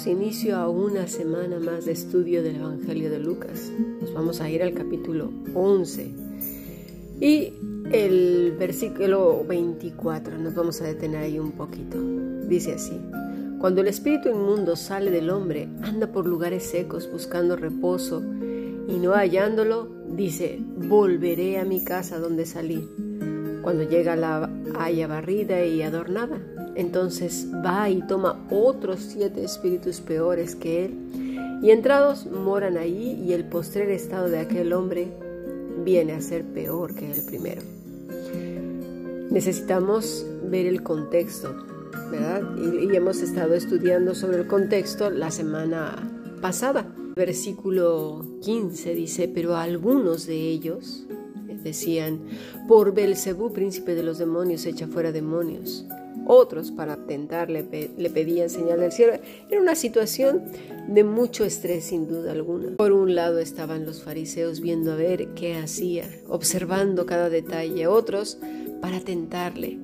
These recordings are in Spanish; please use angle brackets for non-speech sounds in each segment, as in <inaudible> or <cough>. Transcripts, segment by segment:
damos inicio a una semana más de estudio del Evangelio de Lucas. Nos vamos a ir al capítulo 11 y el versículo 24. Nos vamos a detener ahí un poquito. Dice así. Cuando el espíritu inmundo sale del hombre, anda por lugares secos buscando reposo y no hallándolo, dice, volveré a mi casa donde salí. Cuando llega la haya barrida y adornada, entonces va y toma otros siete espíritus peores que él, y entrados moran allí, y el postrer estado de aquel hombre viene a ser peor que el primero. Necesitamos ver el contexto, ¿verdad? Y, hemos estado estudiando sobre el contexto la semana pasada. Versículo 15 dice, pero algunos de ellos decían, por Belcebú, príncipe de los demonios, echa fuera demonios. Otros, para tentarle, le pedían señal del cielo. Era una situación de mucho estrés, sin duda alguna. Por un lado estaban los fariseos viendo a ver qué hacía, observando cada detalle. Otros, para tentarle.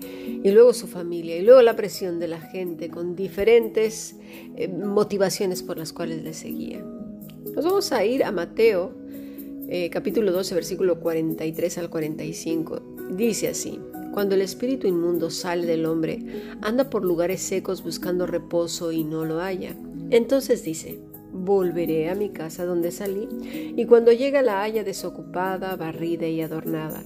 Y luego su familia, y luego la presión de la gente con diferentes eh, motivaciones por las cuales le seguía. Nos vamos a ir a Mateo, eh, capítulo 12, versículo 43 al 45. Dice así. Cuando el espíritu inmundo sale del hombre, anda por lugares secos buscando reposo y no lo halla. Entonces dice, volveré a mi casa donde salí, y cuando llega la haya desocupada, barrida y adornada.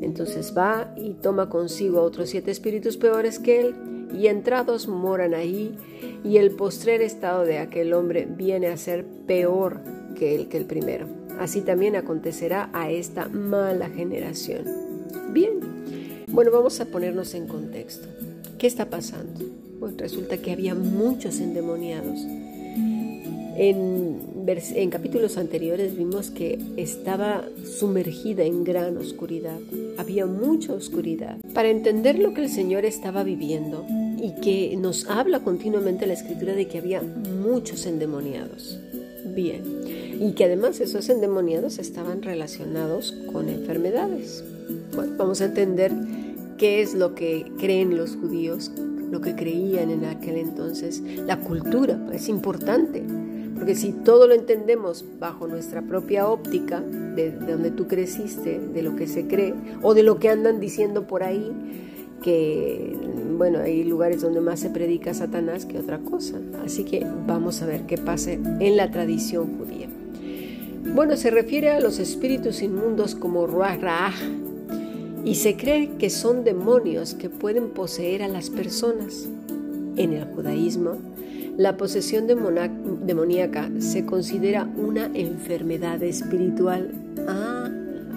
Entonces va y toma consigo a otros siete espíritus peores que él, y entrados moran ahí, y el postrer estado de aquel hombre viene a ser peor que el que el primero. Así también acontecerá a esta mala generación. Bien, bueno, vamos a ponernos en contexto. ¿Qué está pasando? Pues resulta que había muchos endemoniados. En, en, capítulos anteriores vimos que estaba sumergida en gran oscuridad. Había mucha oscuridad. Para entender lo que el Señor estaba viviendo y que nos habla continuamente la escritura de que había muchos endemoniados. Bien. Y que además esos endemoniados estaban relacionados con enfermedades. Bueno, vamos a entender qué es lo que creen los judíos, lo que creían en aquel entonces. La cultura es importante, porque si todo lo entendemos bajo nuestra propia óptica, de, donde tú creciste, de lo que se cree, o de lo que andan diciendo por ahí, que, bueno, hay lugares donde más se predica Satanás que otra cosa. Así que vamos a ver qué pasa en la tradición judía. Bueno, se refiere a los espíritus inmundos como Ruach y se cree que son demonios que pueden poseer a las personas. En el judaísmo, la posesión demoníaca se considera una enfermedad espiritual. Ah,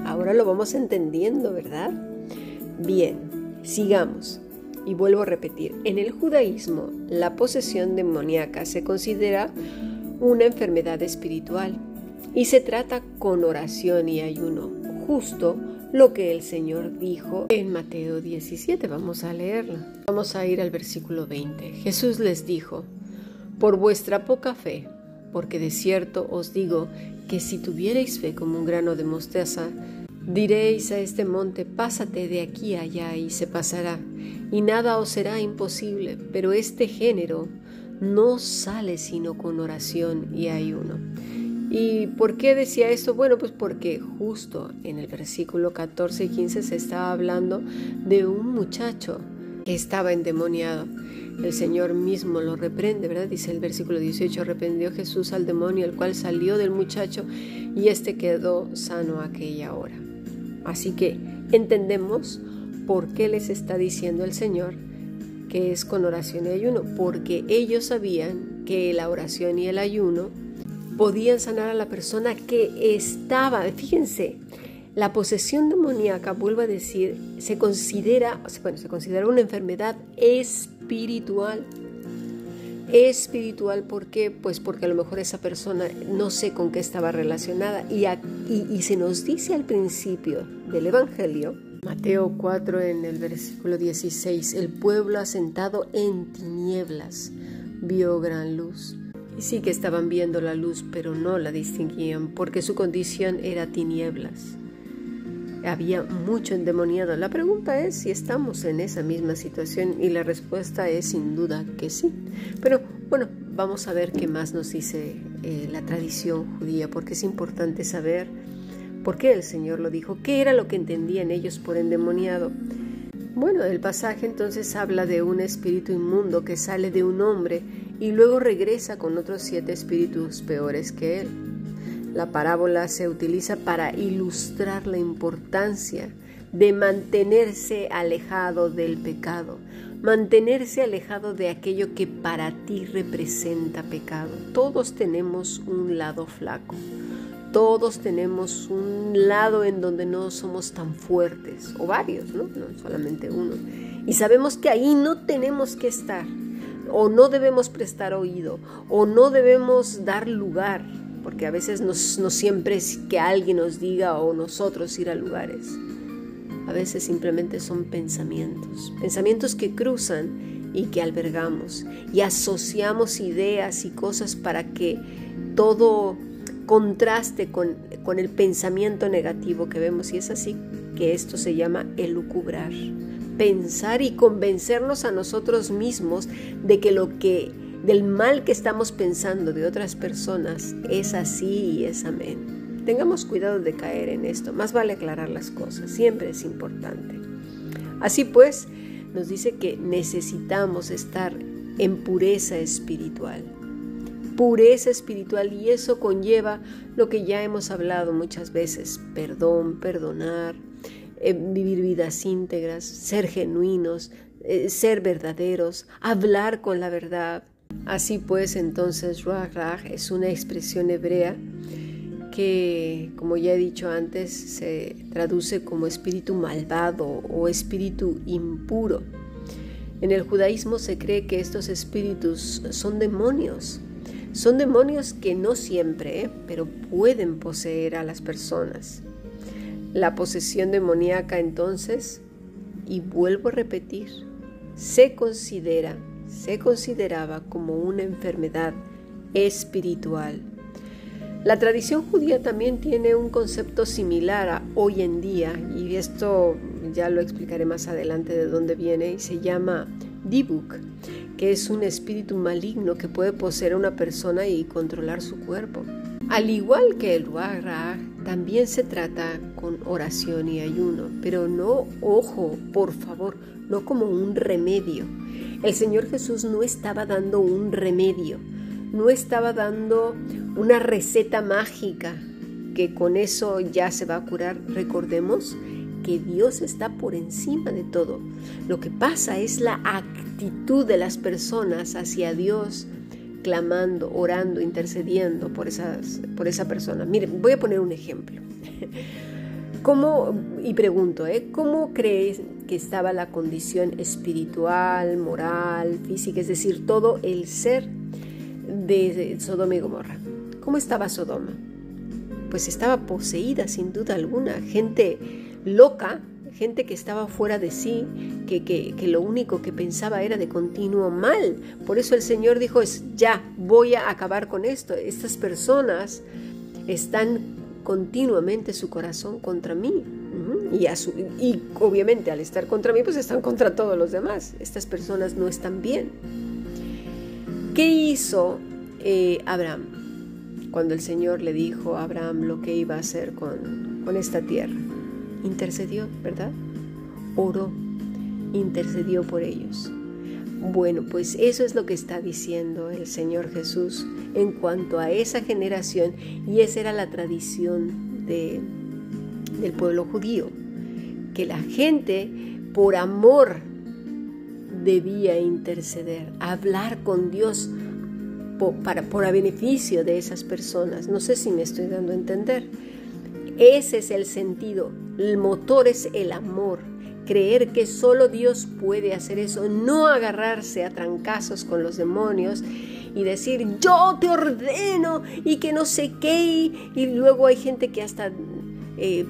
ahora lo vamos entendiendo, ¿verdad? Bien, sigamos. Y vuelvo a repetir, en el judaísmo la posesión demoníaca se considera una enfermedad espiritual y se trata con oración y ayuno, justo lo que el Señor dijo en Mateo 17. Vamos a leerlo. Vamos a ir al versículo 20. Jesús les dijo, por vuestra poca fe, porque de cierto os digo que si tuvierais fe como un grano de mostaza, diréis a este monte, pásate de aquí allá y se pasará, y nada os será imposible, pero este género no sale sino con oración y ayuno. ¿Y por qué decía esto? Bueno, pues porque justo en el versículo 14 y 15 se estaba hablando de un muchacho que estaba endemoniado. El Señor mismo lo reprende, ¿verdad? Dice el versículo 18, reprendió Jesús al demonio, el cual salió del muchacho y éste quedó sano aquella hora. Así que entendemos por qué les está diciendo el Señor que es con oración y ayuno, porque ellos sabían que la oración y el ayuno podían sanar a la persona que estaba. Fíjense, la posesión demoníaca, vuelvo a decir, se considera, bueno, se considera una enfermedad espiritual. Espiritual, ¿por qué? Pues porque a lo mejor esa persona no sé con qué estaba relacionada. Y, y se nos dice al principio del Evangelio, Mateo 4 en el versículo 16, el pueblo asentado en tinieblas vio gran luz. Sí que estaban viendo la luz, pero no la distinguían, porque su condición era tinieblas. Había mucho endemoniado. La pregunta es si estamos en esa misma situación y la respuesta es sin duda que sí. Pero bueno, vamos a ver qué más nos dice eh, la tradición judía, porque es importante saber por qué el Señor lo dijo, qué era lo que entendían ellos por endemoniado. Bueno, el pasaje entonces habla de un espíritu inmundo que sale de un hombre y luego regresa con otros siete espíritus peores que él. La parábola se utiliza para ilustrar la importancia de mantenerse alejado del pecado, mantenerse alejado de aquello que para ti representa pecado. Todos tenemos un lado flaco, todos tenemos un lado en donde no somos tan fuertes, o varios, ¿no? No solamente uno. Y sabemos que ahí no tenemos que estar, o no debemos prestar oído, o no debemos dar lugar, porque a veces no, siempre es que alguien nos diga o nosotros ir a lugares. A veces simplemente son pensamientos, pensamientos que cruzan y que albergamos y asociamos ideas y cosas para que todo contraste con, con el pensamiento negativo que vemos y es así que esto se llama elucubrar. Pensar y convencernos a nosotros mismos de que lo que del mal que estamos pensando de otras personas es así y es amén. Tengamos cuidado de caer en esto, más vale aclarar las cosas, siempre es importante. Así pues, nos dice que necesitamos estar en pureza espiritual. Pureza espiritual y eso conlleva lo que ya hemos hablado muchas veces, perdón, perdonar, eh, vivir vidas íntegras, ser genuinos, eh, ser verdaderos, hablar con la verdad. Así pues, entonces, Ruach es una expresión hebrea que, como ya he dicho antes, se traduce como espíritu malvado o espíritu impuro. En el judaísmo se cree que estos espíritus son demonios. Son demonios que no siempre, ¿eh? pero pueden poseer a las personas. La posesión demoníaca entonces, y vuelvo a repetir, se considera, se consideraba como una enfermedad espiritual la tradición judía también tiene un concepto similar a hoy en día, y esto ya lo explicaré más adelante de dónde viene, y se llama Dibuk, que es un espíritu maligno que puede poseer a una persona y controlar su cuerpo. Al igual que el Ruach también se trata con oración y ayuno, pero no, ojo, por favor, no como un remedio. El Señor Jesús no estaba dando un remedio, no estaba dando una receta mágica que con eso ya se va a curar. Recordemos que Dios está por encima de todo. Lo que pasa es la actitud de las personas hacia Dios, clamando, orando, intercediendo por, esas, por esa persona. Miren, voy a poner un ejemplo. <laughs> ¿Cómo, y pregunto, ¿eh? ¿cómo crees que estaba la condición espiritual, moral, física, es decir, todo el ser de Sodoma y Gomorra. ¿Cómo estaba Sodoma? Pues estaba poseída sin duda alguna, gente loca, gente que estaba fuera de sí, que, que, que, lo único que pensaba era de continuo mal. Por eso el Señor dijo, es ya, voy a acabar con esto. Estas personas están continuamente su corazón contra mí. Y, y obviamente al estar contra mí, pues están contra todos los demás. Estas personas no están bien. ¿Qué hizo eh, Abraham cuando el Señor le dijo a Abraham lo que iba a hacer con, con esta tierra? Intercedió, ¿verdad? Oró, intercedió por ellos. Bueno, pues eso es lo que está diciendo el Señor Jesús en cuanto a esa generación y esa era la tradición de, del pueblo judío, que la gente por amor debía interceder, hablar con Dios por, para, por beneficio de esas personas. No sé si me estoy dando a entender. Ese es el sentido. El motor es el amor. Creer que solo Dios puede hacer eso, no agarrarse a trancazos con los demonios y decir yo te ordeno y que no sé qué y, luego hay gente que hasta eh,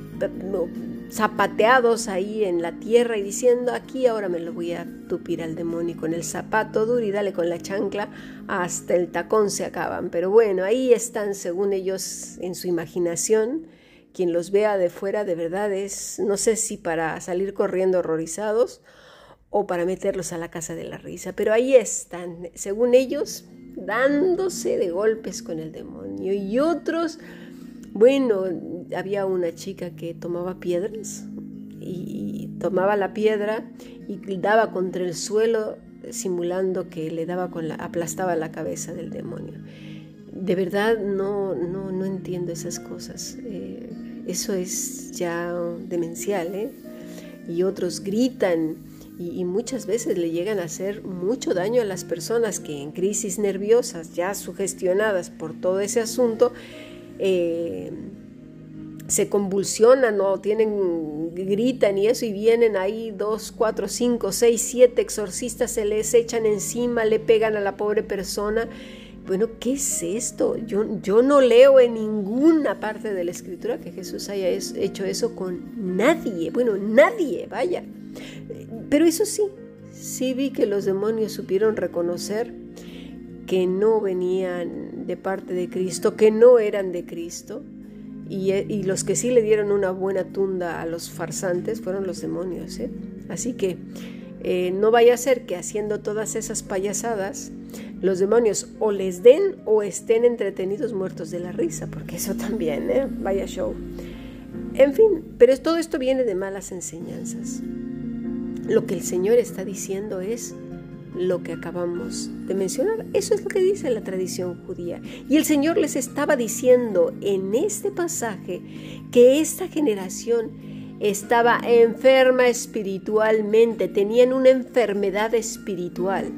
zapateados ahí en la tierra y diciendo aquí ahora me lo voy a tupir al demonio con el zapato duro y dale con la chancla hasta el tacón se acaban. Pero bueno, ahí están según ellos en su imaginación. Quien los vea de fuera de verdad es, no sé si para salir corriendo horrorizados o para meterlos a la casa de la risa, pero ahí están, según ellos, dándose de golpes con el demonio. Y otros, bueno, había una chica que tomaba piedras y tomaba la piedra y daba contra el suelo simulando que le daba con la, aplastaba la cabeza del demonio. De verdad no, no, no entiendo esas cosas. Eh, eso es ya demencial, ¿eh? Y otros gritan y, muchas veces le llegan a hacer mucho daño a las personas que en crisis nerviosas, ya sugestionadas por todo ese asunto, eh, se convulsionan o tienen, gritan y eso, y vienen ahí dos, cuatro, cinco, seis, siete exorcistas, se les echan encima, le pegan a la pobre persona. Bueno, ¿qué es esto? Yo, yo no leo en ninguna parte de la escritura que Jesús haya hecho eso con nadie. Bueno, nadie, vaya. Pero eso sí, sí vi que los demonios supieron reconocer que no venían de parte de Cristo, que no eran de Cristo, eh, y, los que sí le dieron una buena tunda a los farsantes fueron los demonios. ¿eh? Así que eh, no vaya a ser que haciendo todas esas payasadas, los demonios o les den o estén entretenidos muertos de la risa, porque eso también, ¿eh? vaya show. En fin, pero todo esto viene de malas enseñanzas. Lo que el Señor está diciendo es, lo que acabamos de mencionar. Eso es lo que dice la tradición judía. Y el Señor les estaba diciendo en este pasaje que esta generación estaba enferma espiritualmente, tenían una enfermedad espiritual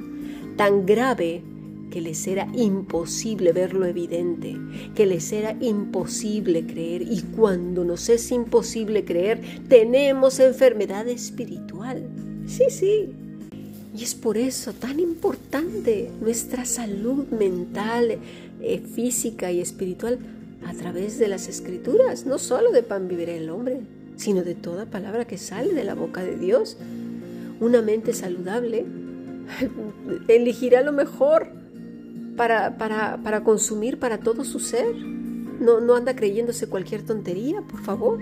tan grave que les era imposible ver lo evidente, que les era imposible creer. Y cuando nos es imposible creer, tenemos enfermedad espiritual. Sí, sí, y es por eso tan importante nuestra salud mental, eh, física y espiritual a través de las escrituras, no solo de pan vivirá el hombre, sino de toda palabra que sale de la boca de Dios. Una mente saludable <laughs> elegirá lo mejor para, para, para consumir para todo su ser. No, no anda creyéndose cualquier tontería, por favor.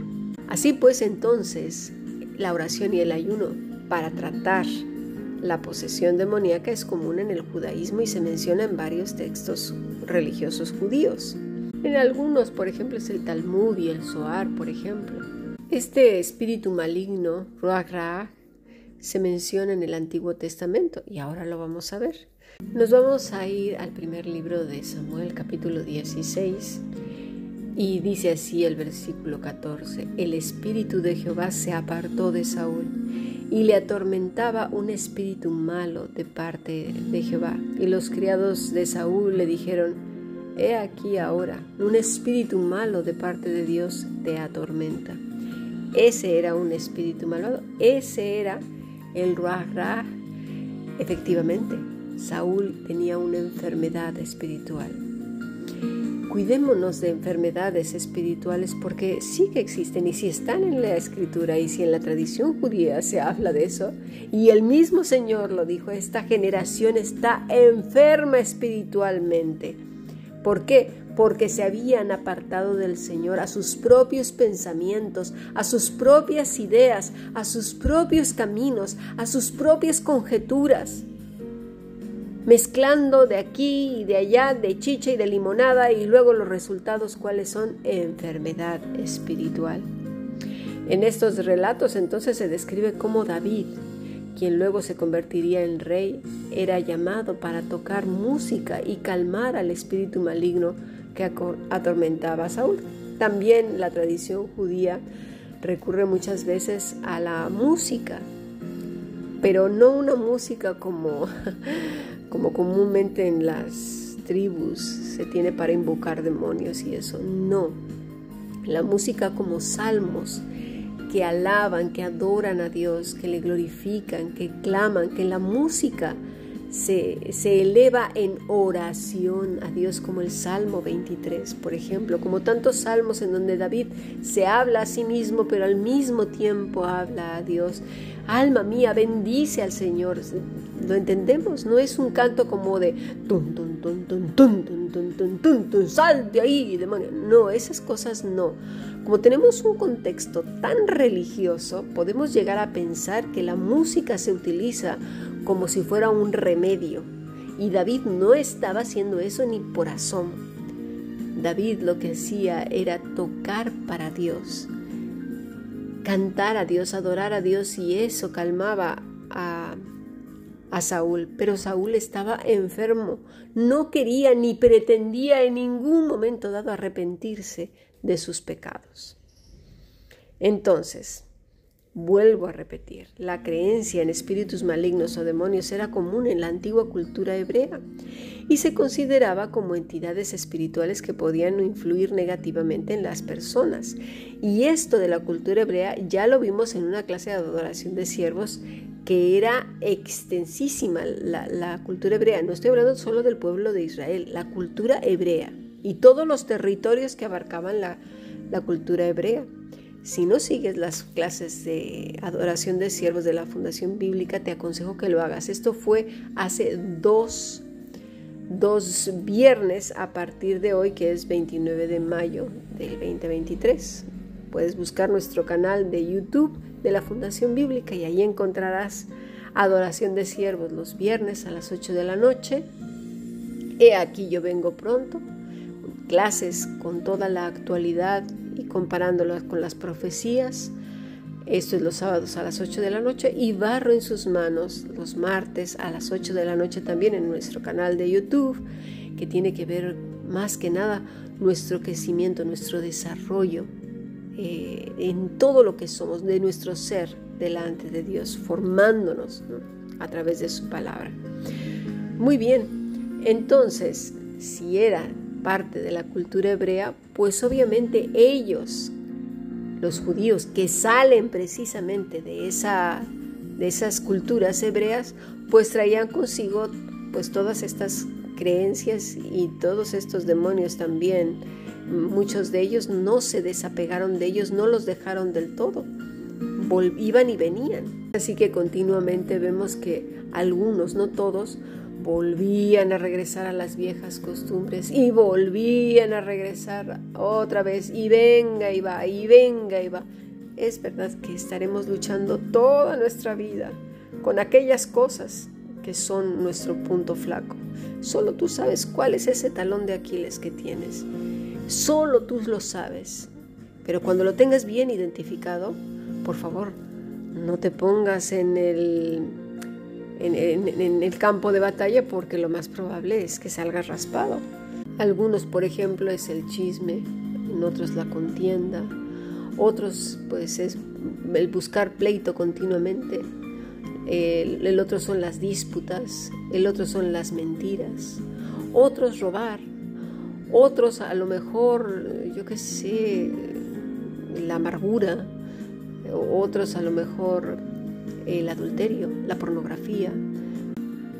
Así pues, entonces, la oración y el ayuno para tratar la posesión demoníaca es común en el judaísmo y se menciona en varios textos religiosos judíos. En algunos, por ejemplo, es el Talmud y el Zohar, por ejemplo. Este espíritu maligno, Ruach se menciona en el Antiguo Testamento y ahora lo vamos a ver. Nos vamos a ir al primer libro de Samuel, capítulo 16, y dice así el versículo 14, el espíritu de Jehová se apartó de Saúl y le atormentaba un espíritu malo de parte de Jehová. Y los criados de Saúl le dijeron, He aquí ahora, un espíritu malo de parte de Dios te atormenta. Ese era un espíritu malvado, ese era el Ruach Efectivamente, Saúl tenía una enfermedad espiritual. Cuidémonos de enfermedades espirituales porque sí que existen y si están en la escritura y si en la tradición judía se habla de eso, y el mismo Señor lo dijo, esta generación está enferma espiritualmente. ¿Por qué? Porque se habían apartado del Señor a sus propios pensamientos, a sus propias ideas, a sus propios caminos, a sus propias conjeturas mezclando de aquí y de allá, de chicha y de limonada, y luego los resultados cuáles son enfermedad espiritual. En estos relatos entonces se describe cómo David, quien luego se convertiría en rey, era llamado para tocar música y calmar al espíritu maligno que atormentaba a Saúl. También la tradición judía recurre muchas veces a la música, pero no una música como <laughs> como comúnmente en las tribus se tiene para invocar demonios y eso. No. La música como salmos que alaban, que adoran a Dios, que le glorifican, que claman, que la música se, se, eleva en oración a Dios como el Salmo 23, por ejemplo, como tantos salmos en donde David se habla a sí mismo, pero al mismo tiempo habla a Dios. Alma mía, bendice al Señor. ¿Lo entendemos? No es un canto como de tun, tun, ahí. No, esas cosas no. Como tenemos un contexto tan religioso, podemos llegar a pensar que la música se utiliza como si fuera un remedio Y David no estaba haciendo eso ni por asomo. David lo que hacía era tocar para Dios, cantar a Dios, adorar a Dios y eso calmaba a, a Saúl. Pero Saúl estaba enfermo, no quería ni pretendía en ningún momento dado arrepentirse de sus pecados. Entonces, Vuelvo a repetir, la creencia en espíritus malignos o demonios era común en la antigua cultura hebrea y se consideraba como entidades espirituales que podían influir negativamente en las personas. Y esto de la cultura hebrea ya lo vimos en una clase de adoración de siervos que era extensísima la, cultura hebrea. No estoy hablando solo del pueblo de Israel, la cultura hebrea y todos los territorios que abarcaban la, cultura hebrea. Si no sigues las clases de adoración de siervos de la Fundación Bíblica, te aconsejo que lo hagas. Esto fue hace dos, dos viernes a partir de hoy, que es 29 de mayo del 2023. Puedes buscar nuestro canal de YouTube de la Fundación Bíblica y ahí encontrarás adoración de siervos los viernes a las 8 de la noche. He aquí yo vengo pronto, clases con toda la actualidad comparándolas con las profecías. Esto es los sábados a las 8 de la noche y Barro en sus manos los martes a las 8 de la noche también en nuestro canal de YouTube, que tiene que ver más que nada nuestro crecimiento, nuestro desarrollo eh, en todo lo que somos, de nuestro ser delante de Dios, formándonos a través de su palabra. Muy bien, entonces, si era parte de la cultura hebrea, pues obviamente ellos, los judíos que salen precisamente de, esa, de esas culturas hebreas, pues traían consigo pues todas estas creencias y todos estos demonios también. Muchos de ellos no se desapegaron de ellos, no los dejaron del todo. iban y venían. Así que continuamente vemos que algunos, no todos, volvían a regresar a las viejas costumbres y volvían a regresar otra vez y venga y va y venga y va. Es verdad que estaremos luchando toda nuestra vida con aquellas cosas que son nuestro punto flaco. Solo tú sabes cuál es ese talón de Aquiles que tienes. Solo tú lo sabes. Pero cuando lo tengas bien identificado, por favor, no te pongas en el en, el campo de batalla porque lo más probable es que salga raspado. Algunos, por ejemplo, es el chisme, en otros la contienda, otros pues es el buscar pleito continuamente, el, el, otro son las disputas, el otro son las mentiras, otros robar, otros a lo mejor, yo qué sé, la amargura, otros a lo mejor el adulterio, la pornografía,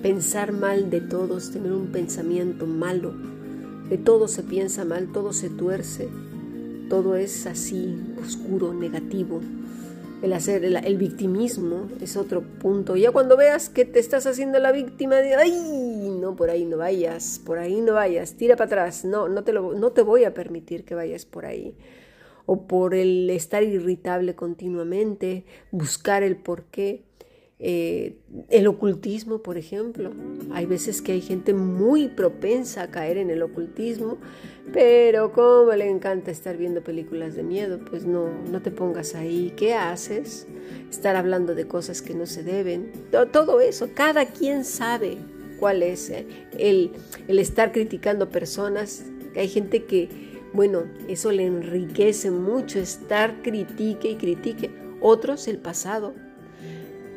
pensar mal de todos, tener un pensamiento malo, de todo se piensa mal, todo se tuerce, todo es así, oscuro, negativo. El hacer el, victimismo es otro punto. Ya cuando veas que te estás haciendo la víctima de, ay, no, por ahí no vayas, por ahí no vayas, tira para atrás, no, no te, lo, no te voy a permitir que vayas por ahí o por el estar irritable continuamente, buscar el porqué. Eh, el ocultismo, por ejemplo. Hay veces que hay gente muy propensa a caer en el ocultismo, pero como le encanta estar viendo películas de miedo, pues no, no te pongas ahí. ¿Qué haces? Estar hablando de cosas que no se deben. Todo eso, cada quien sabe cuál es el, el estar criticando personas. Hay gente que bueno, eso le enriquece mucho estar critique y critique. Otros el pasado.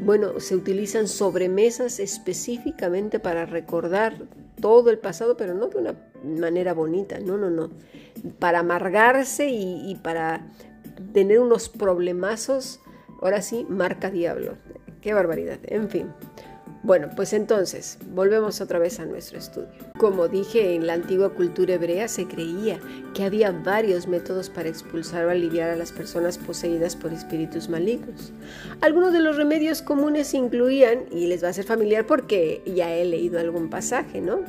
Bueno, se utilizan sobremesas específicamente para recordar todo el pasado, pero no de una manera bonita, no, no, no. Para amargarse y, para tener unos problemazos, ahora sí, marca diablo. Qué barbaridad. En fin. Bueno, pues entonces, volvemos otra vez a nuestro estudio. Como dije, en la antigua cultura hebrea se creía que había varios métodos para expulsar o aliviar a las personas poseídas por espíritus malignos. Algunos de los remedios comunes incluían, y les va a ser familiar porque ya he leído algún pasaje, ¿no?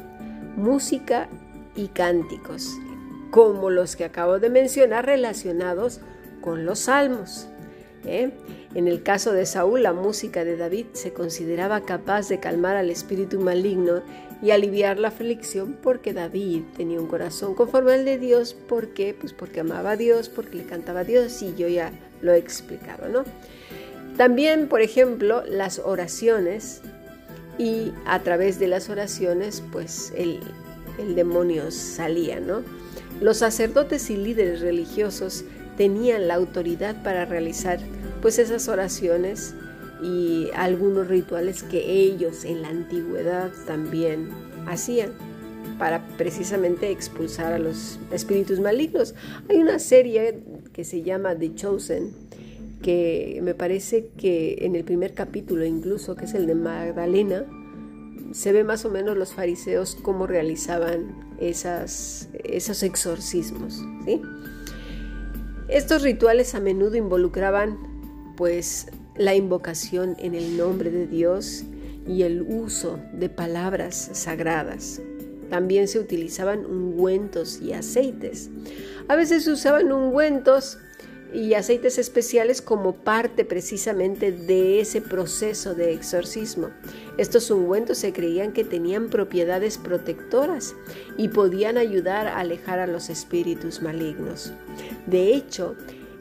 Música y cánticos, como los que acabo de mencionar relacionados con los salmos. ¿Eh? En el caso de Saúl, la música de David se consideraba capaz de calmar al espíritu maligno y aliviar la aflicción porque David tenía un corazón conforme al de Dios. ¿Por qué? Pues porque amaba a Dios, porque le cantaba a Dios y yo ya lo he explicado, ¿no? También, por ejemplo, las oraciones y a través de las oraciones, pues el, el demonio salía, ¿no? Los sacerdotes y líderes religiosos tenían la autoridad para realizar pues esas oraciones y algunos rituales que ellos en la antigüedad también hacían para precisamente expulsar a los espíritus malignos. Hay una serie que se llama The Chosen, que me parece que en el primer capítulo incluso, que es el de Magdalena, se ve más o menos los fariseos cómo realizaban esas, esos exorcismos. Estos rituales a menudo involucraban pues la invocación en el nombre de Dios y el uso de palabras sagradas. También se utilizaban ungüentos y aceites. A veces se usaban ungüentos y aceites especiales como parte precisamente de ese proceso de exorcismo. Estos ungüentos se creían que tenían propiedades protectoras y podían ayudar a alejar a los espíritus malignos. De hecho,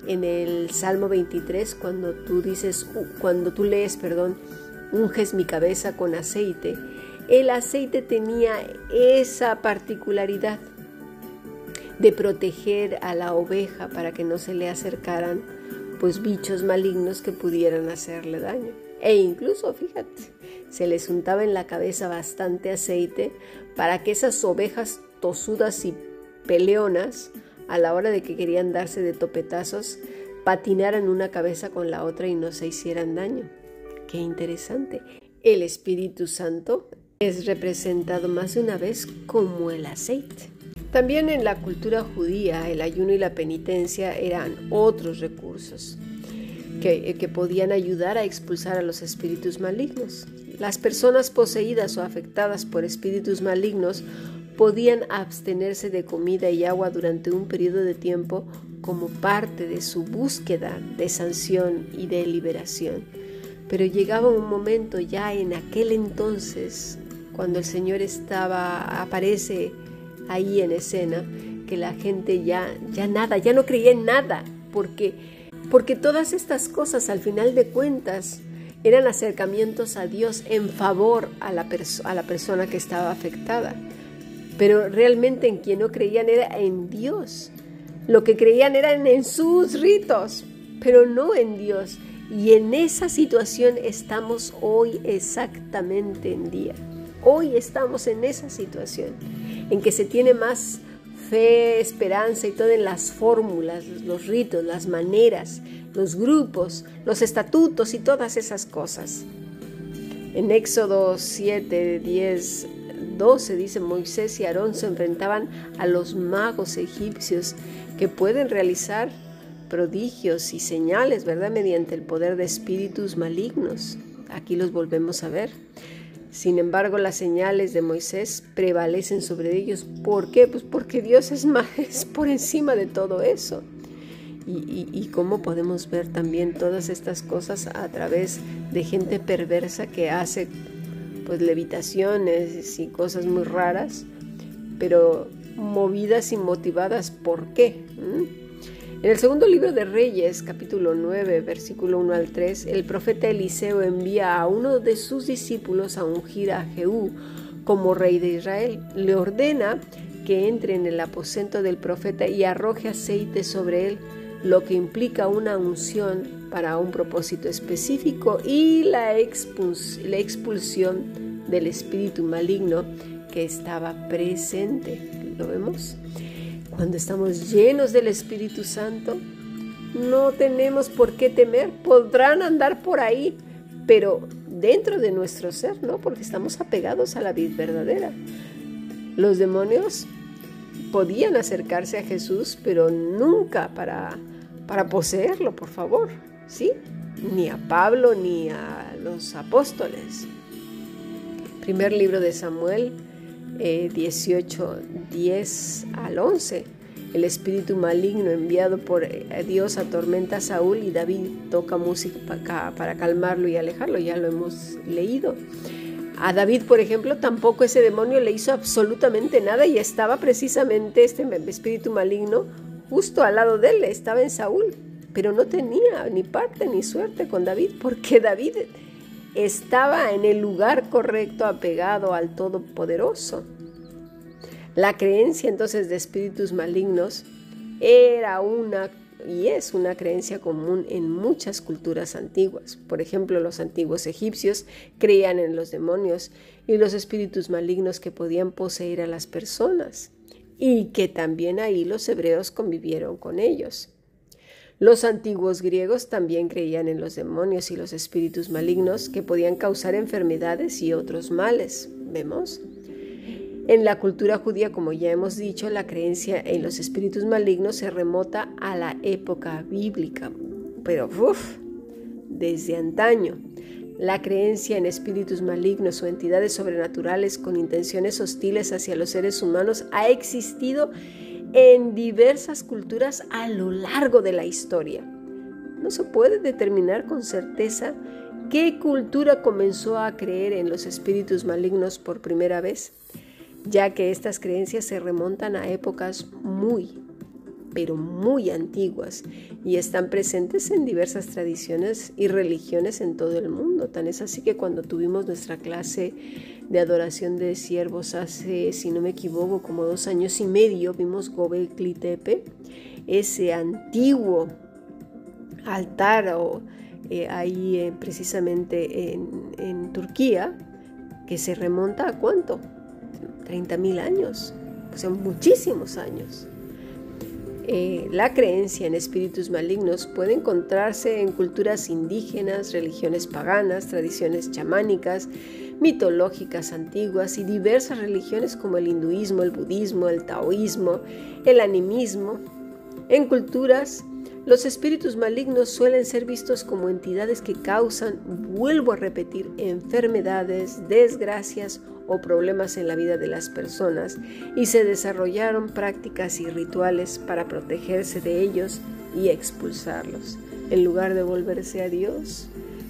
en el Salmo 23 cuando tú dices, cuando tú lees, perdón, unges mi cabeza con aceite, el aceite tenía esa particularidad de proteger a la oveja para que no se le acercaran pues bichos malignos que pudieran hacerle daño. E incluso, fíjate, se les untaba en la cabeza bastante aceite para que esas ovejas tosudas y peleonas a la hora de que querían darse de topetazos, patinaran una cabeza con la otra y no se hicieran daño. Qué interesante. El Espíritu Santo es representado más de una vez como el aceite. También en la cultura judía el ayuno y la penitencia eran otros recursos que, que, podían ayudar a expulsar a los espíritus malignos. Las personas poseídas o afectadas por espíritus malignos podían abstenerse de comida y agua durante un periodo de tiempo como parte de su búsqueda de sanción y de liberación. Pero llegaba un momento ya en aquel entonces, cuando el Señor estaba, aparece ahí en escena, que la gente ya, ya nada, ya no creía en nada, porque, porque todas estas cosas al final de cuentas eran acercamientos a Dios en favor a la, a la persona que estaba afectada pero realmente en quien no creían era en Dios. Lo que creían era en sus ritos, pero no en Dios. Y en esa situación estamos hoy exactamente en día. Hoy estamos en esa situación, en que se tiene más fe, esperanza y todo en las fórmulas, los ritos, las maneras, los grupos, los estatutos y todas esas cosas. En Éxodo 7, 10 12 dice Moisés y Aarón se enfrentaban a los magos egipcios que pueden realizar prodigios y señales, ¿verdad? Mediante el poder de espíritus malignos. Aquí los volvemos a ver. Sin embargo, las señales de Moisés prevalecen sobre ellos. ¿Por qué? Pues porque Dios es, más, <laughs> por encima de todo eso. Y, y, cómo podemos ver también todas estas cosas a través de gente perversa que hace pues levitaciones y cosas muy raras, pero movidas y motivadas por qué. ¿Mm? En el segundo libro de Reyes, capítulo 9, versículo 1 al 3, el profeta Eliseo envía a uno de sus discípulos a ungir a Jehú como rey de Israel. Le ordena que entre en el aposento del profeta y arroje aceite sobre él, lo que implica una unción para un propósito específico y la, la expulsión del espíritu maligno que estaba presente. ¿Lo vemos? Cuando estamos llenos del Espíritu Santo, no tenemos por qué temer. Podrán andar por ahí, pero dentro de nuestro ser, ¿no? Porque estamos apegados a la vida verdadera. Los demonios podían acercarse a Jesús, pero nunca para, para poseerlo, por favor. ¿sí? Ni a Pablo ni a los apóstoles. Primer libro de Samuel, 18, eh, 10 al 11. el espíritu maligno enviado por eh, Dios atormenta a Saúl y David toca música para calmarlo y alejarlo, ya lo hemos leído. A David, por ejemplo, tampoco ese demonio le hizo absolutamente nada y estaba precisamente este espíritu maligno justo al lado de él, estaba en Saúl, pero no tenía ni parte ni suerte con David, porque David estaba en el lugar correcto apegado al Todopoderoso. La creencia entonces de espíritus malignos era una y es una creencia común en muchas culturas antiguas. Por ejemplo, los antiguos egipcios creían en los demonios y los espíritus malignos que podían poseer a las personas y que también ahí los hebreos convivieron con ellos. Los antiguos griegos también creían en los demonios y los espíritus malignos que podían causar enfermedades y otros males. ¿Vemos? En la cultura judía, como ya hemos dicho, la creencia en los espíritus malignos se remota a la época bíblica, pero uf, desde antaño. La creencia en espíritus malignos o entidades sobrenaturales con intenciones hostiles hacia los seres humanos ha existido en diversas culturas a lo largo de la historia. No se puede determinar con certeza qué cultura comenzó a creer en los espíritus malignos por primera vez ya que estas creencias se remontan a épocas muy, pero muy antiguas y están presentes en diversas tradiciones y religiones en todo el mundo. Tan es así que cuando tuvimos nuestra clase de adoración de siervos hace, si no me equivoco, como dos años y medio, vimos Gobekli Tepe, ese antiguo altar o, eh, ahí eh, precisamente en, en Turquía, que se remonta a cuánto? 30.000 años, son muchísimos años. Eh, la creencia en espíritus malignos puede encontrarse en culturas indígenas, religiones paganas, tradiciones chamánicas, mitológicas antiguas y diversas religiones como el hinduismo, el budismo, el taoísmo, el animismo. En culturas los espíritus malignos suelen ser vistos como entidades que causan, vuelvo a repetir, enfermedades, desgracias o problemas en la vida de las personas y se desarrollaron prácticas y rituales para protegerse de ellos y expulsarlos. En lugar de volverse a Dios,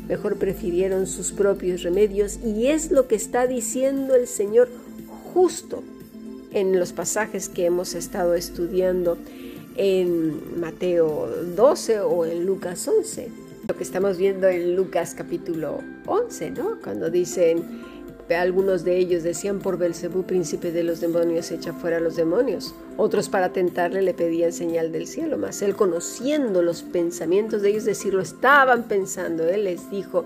mejor prefirieron sus propios remedios y es lo que está diciendo el Señor justo en los pasajes que hemos estado estudiando en Mateo 12 o en Lucas 11. Lo que estamos viendo en Lucas capítulo 11, ¿no? Cuando dicen, algunos de ellos decían por Belcebú, príncipe de los demonios, echa fuera a los demonios. Otros para tentarle le pedían señal del cielo, mas él conociendo los pensamientos de ellos, decir, lo estaban pensando, él les dijo,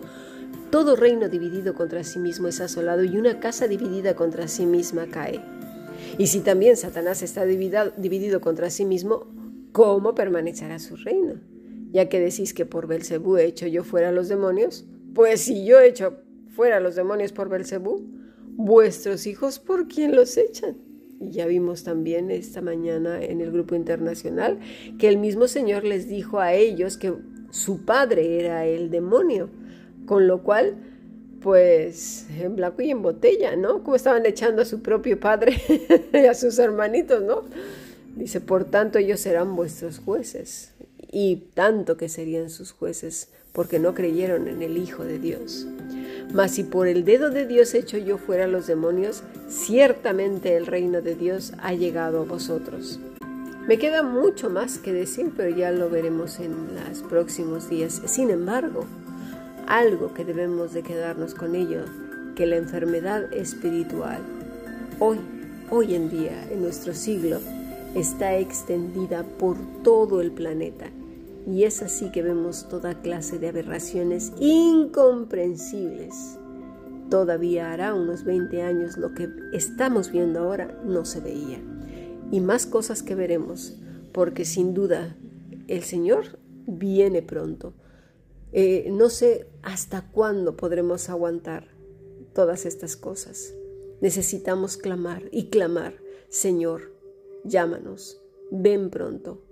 todo reino dividido contra sí mismo es asolado y una casa dividida contra sí misma cae. Y si también Satanás está dividido contra sí mismo, ¿cómo permanecerá su reino? Ya que decís que por Belcebú he hecho yo fuera los demonios, pues si yo he hecho fuera los demonios por Belcebú, vuestros hijos por quién los echan. Y ya vimos también esta mañana en el grupo internacional que el mismo Señor les dijo a ellos que su padre era el demonio, con lo cual, pues en blanco y en botella, ¿no? Como estaban echando a su propio padre <laughs> y a sus hermanitos, ¿no? Dice, por tanto ellos serán vuestros jueces, y tanto que serían sus jueces, porque no creyeron en el Hijo de Dios. Mas si por el dedo de Dios hecho yo fuera los demonios, ciertamente el reino de Dios ha llegado a vosotros. Me queda mucho más que decir, pero ya lo veremos en los próximos días. Sin embargo, algo que debemos de quedarnos con ello, que la enfermedad espiritual, hoy, hoy en día, en nuestro siglo, está extendida por todo el planeta. Y es así que vemos toda clase de aberraciones incomprensibles. Todavía hará unos 20 años lo que estamos viendo ahora no se veía. Y más cosas que veremos, porque sin duda el Señor viene pronto. Eh, no sé hasta cuándo podremos aguantar todas estas cosas. Necesitamos clamar y clamar, Señor, llámanos, ven pronto.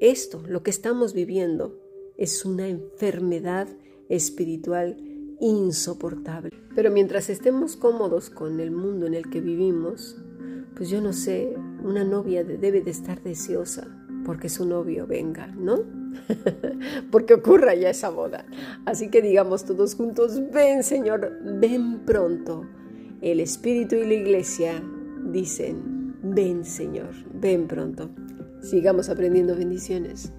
Esto, lo que estamos viviendo, es una enfermedad espiritual insoportable. Pero mientras estemos cómodos con el mundo en el que vivimos, pues yo no sé, una novia debe de estar deseosa porque su novio venga, ¿no? <laughs> porque ocurra ya esa boda. Así que digamos todos juntos, ven Señor, ven pronto. El Espíritu y la Iglesia dicen, ven Señor, ven pronto. Sigamos aprendiendo bendiciones.